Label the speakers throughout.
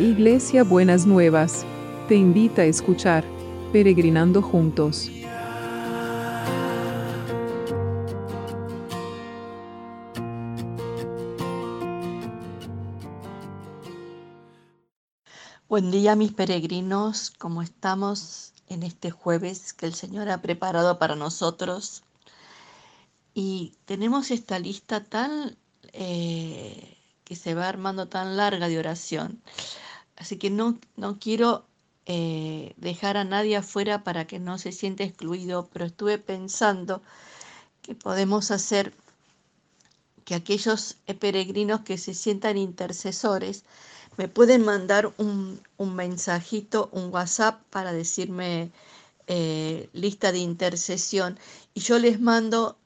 Speaker 1: Iglesia Buenas Nuevas, te invita a escuchar Peregrinando Juntos.
Speaker 2: Buen día mis peregrinos, ¿cómo estamos en este jueves que el Señor ha preparado para nosotros? Y tenemos esta lista tan eh, que se va armando tan larga de oración. Así que no, no quiero eh, dejar a nadie afuera para que no se sienta excluido, pero estuve pensando que podemos hacer que aquellos peregrinos que se sientan intercesores me pueden mandar un, mensajito, un WhatsApp para decirme eh, lista de intercesión. Y yo les mando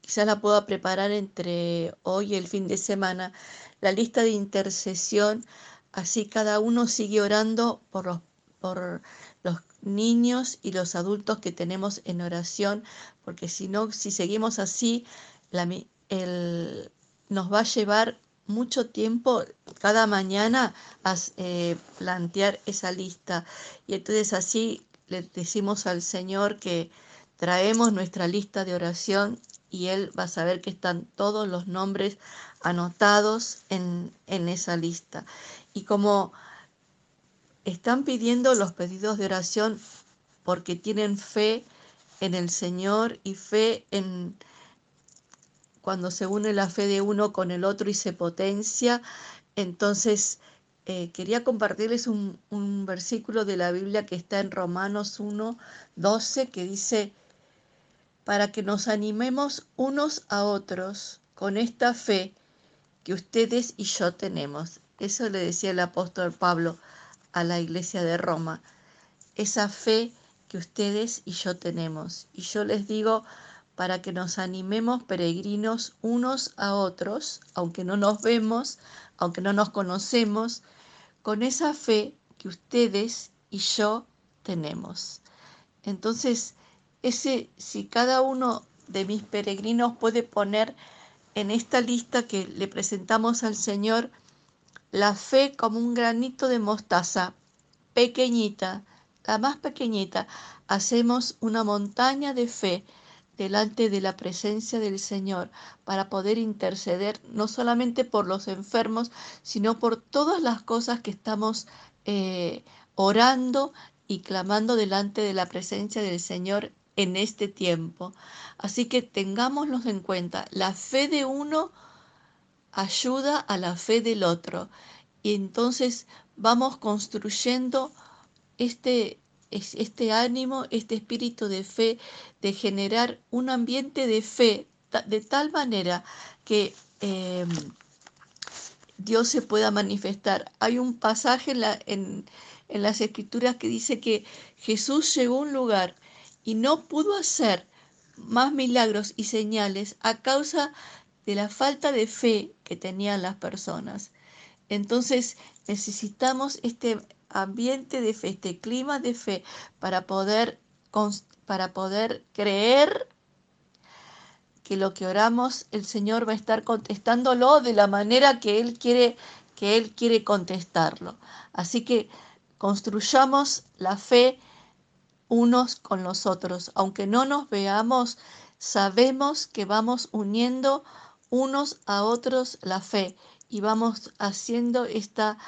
Speaker 2: quizás la pueda preparar entre hoy y el fin de semana, la lista de intercesión, así cada uno sigue orando por los, por los niños y los adultos que tenemos en oración, porque si no, si seguimos así, nos va a llevar mucho tiempo cada mañana a eh, plantear esa lista. Y entonces así le decimos al Señor que traemos nuestra lista de oración y él va a saber que están todos los nombres anotados en, esa lista. Y como están pidiendo los pedidos de oración porque tienen fe en el Señor y fe en cuando se une la fe de uno con el otro y se potencia, entonces eh, quería compartirles un, un versículo de la Biblia que está en Romanos 1, 12, que dice, para que nos animemos unos a otros con esta fe que ustedes y yo tenemos. Eso le decía el apóstol Pablo a la iglesia de Roma. Esa fe que ustedes y yo tenemos. Y yo les digo, para que nos animemos peregrinos unos a otros, aunque no nos vemos, aunque no nos conocemos, con esa fe que ustedes y yo tenemos. Entonces, ese, si cada uno de mis peregrinos puede poner en esta lista que le presentamos al Señor la fe como un granito de mostaza, pequeñita, la más pequeñita, hacemos una montaña de fe delante de la presencia del Señor para poder interceder no solamente por los enfermos, sino por todas las cosas que estamos eh, orando y clamando delante de la presencia del Señor en este tiempo. Así que tengámoslos en cuenta. La fe de uno ayuda a la fe del otro. Y entonces vamos construyendo este, este ánimo, este espíritu de fe, de generar un ambiente de fe de tal manera que em, Dios se pueda manifestar. Hay un pasaje en, en, en las escrituras que dice que Jesús llegó a un lugar y no pudo hacer más milagros y señales a causa de la falta de fe que tenían las personas. Entonces necesitamos este ambiente de fe, este clima de fe para poder, para poder creer que lo que oramos el Señor va a estar contestándolo de la manera que Él quiere, que Él quiere contestarlo. Así que construyamos la fe unos con los otros. Aunque no nos veamos, sabemos que vamos uniendo unos a otros la fe y vamos haciendo esta,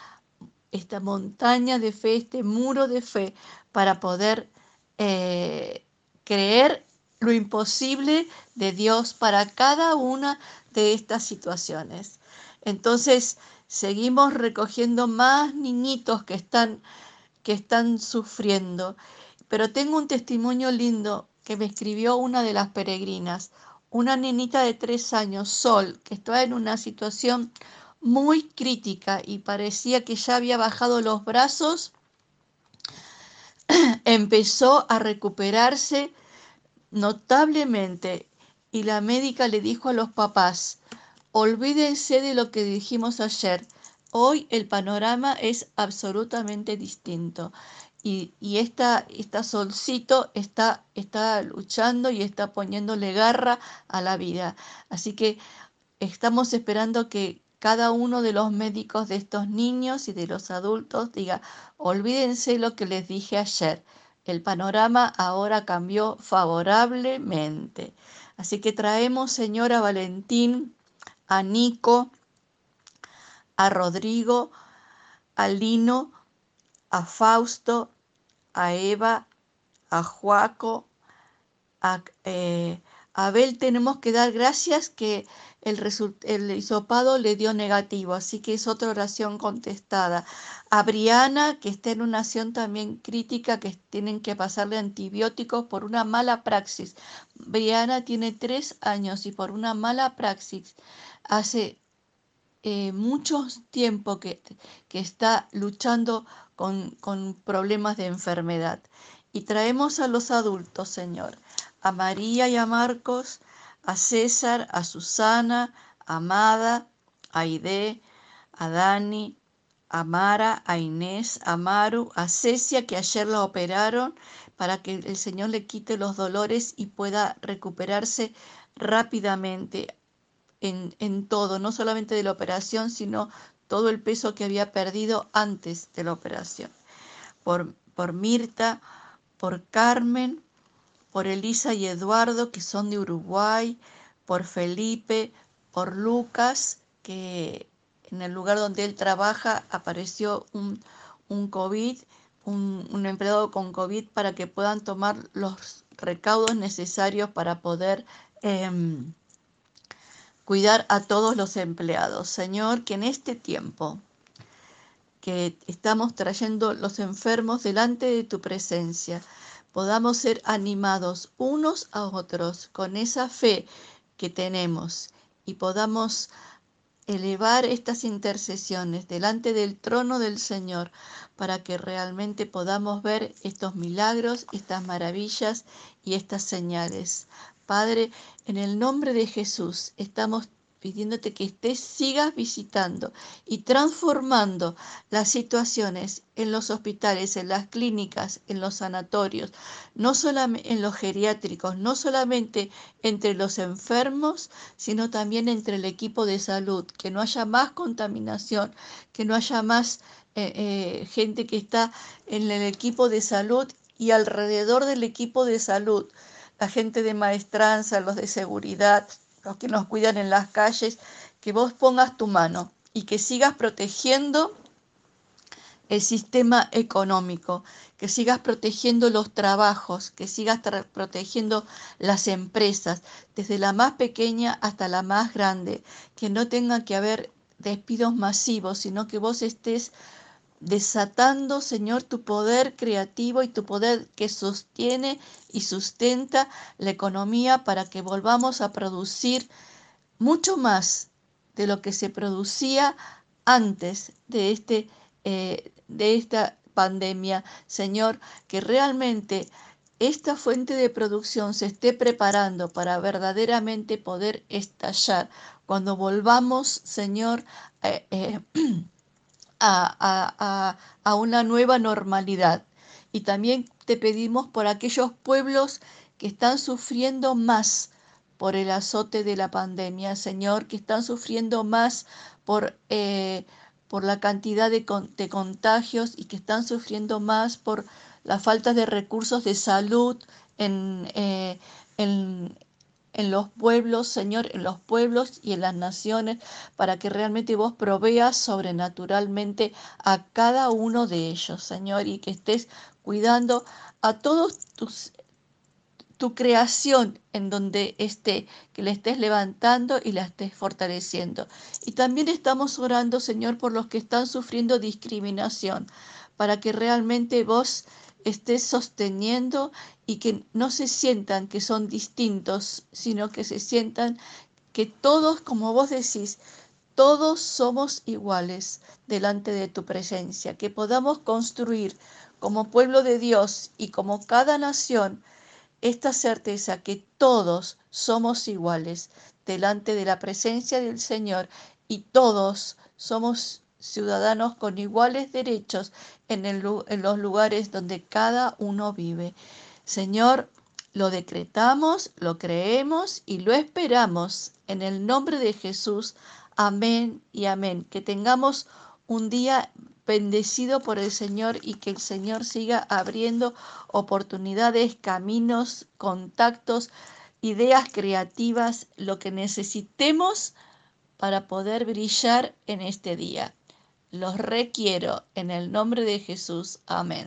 Speaker 2: esta montaña de fe, este muro de fe para poder eh, creer lo imposible de Dios para cada una de estas situaciones. Entonces, seguimos recogiendo más niñitos que están, que están sufriendo pero tengo un testimonio lindo que me escribió una de las peregrinas, una niñita de tres años, Sol, que estaba en una situación muy crítica y parecía que ya había bajado los brazos, empezó a recuperarse notablemente y la médica le dijo a los papás, olvídense de lo que dijimos ayer, hoy el panorama es absolutamente distinto y, esta, solcito está, está luchando y está poniéndole garra a la vida. Así que estamos esperando que, cada uno de los médicos de estos niños y de los adultos diga, olvídense lo que les dije ayer. El panorama ahora cambió favorablemente. Así que traemos, Señor, a Valentín, a Nico, a Rodrigo, a Lino, a Fausto, a Eva, a Juaco, a eh, Abel tenemos que dar gracias que el, el hisopado le dio negativo, así que es otra oración contestada. A Briana, que está en una acción también crítica, que tienen que pasarle antibióticos por una mala praxis. Briana tiene tres años y por una mala praxis hace eh, mucho tiempo que, que está luchando con, con problemas de enfermedad. Y traemos a los adultos, Señor, a María y a Marcos, a César, a Susana, a Amada, a Aide, a Dani, a Mara, a Inés, a Maru, a Cecia, que ayer la operaron, para que el Señor le quite los dolores y pueda recuperarse rápidamente en, en todo, no solamente de la operación, sino todo el peso que había perdido antes de la operación. Por, por Mirta, por Carmen, por Elisa y Eduardo, que son de Uruguay, por Felipe, por Lucas, que en el lugar donde él trabaja apareció un, un COVID, un, un, empleado con COVID para que puedan tomar los recaudos necesarios para poder eh, cuidar a todos los empleados. Señor, que en este tiempo que estamos trayendo los enfermos delante de tu presencia, podamos ser animados unos a otros con esa fe que tenemos y podamos elevar estas intercesiones delante del trono del Señor para que realmente podamos ver estos milagros, estas maravillas y estas señales. Padre, en el nombre de Jesús estamos pidiéndote que estés, sigas visitando y transformando las situaciones en los hospitales, en las clínicas, en los sanatorios, no solamente en los geriátricos, no solamente entre los enfermos, sino también entre el equipo de salud, que no haya más contaminación, que no haya más eh, eh, gente que está en el equipo de salud y alrededor del equipo de salud, la gente de maestranza, los de seguridad, los que nos cuidan en las calles, que vos pongas tu mano y que sigas protegiendo el sistema económico, que sigas protegiendo los trabajos, que sigas protegiendo las empresas, desde la más pequeña hasta la más grande, que no tenga que haber despidos masivos, sino que vos estés desatando, Señor, tu poder creativo y tu poder que sostiene y sustenta la economía para que volvamos a producir mucho más de lo que se producía antes de, este, eh, de esta pandemia. Señor, que realmente esta fuente de producción se esté preparando para verdaderamente poder estallar cuando volvamos, Señor, eh, eh, a, una nueva normalidad. Y también te pedimos por aquellos pueblos que están sufriendo más por el azote de la pandemia, Señor, que están sufriendo más por, eh, por la cantidad de, de, contagios y que están sufriendo más por la falta de recursos de salud en, eh, en, en los pueblos, Señor, en los pueblos y en las naciones, para que realmente vos proveas sobrenaturalmente a cada uno de ellos, Señor, y que estés cuidando a todos tus tu creación en donde esté, que le estés levantando y la estés fortaleciendo. Y también estamos orando, Señor, por los que están sufriendo discriminación, para que realmente vos estés sosteniendo y que no se sientan que son distintos, sino que se sientan que todos, como vos decís, todos somos iguales delante de tu presencia, que podamos construir como pueblo de Dios y como cada nación esta certeza que todos somos iguales delante de la presencia del Señor y todos somos ciudadanos con iguales derechos en, en los lugares donde cada uno vive. Señor, Lo decretamos, lo creemos y lo esperamos en el nombre de Jesús. Amén y amén. Que tengamos un día bendecido por el Señor y que el Señor siga abriendo oportunidades, caminos, contactos, ideas creativas, lo que necesitemos para poder brillar en este día. Los requiero en el nombre de Jesús. Amén.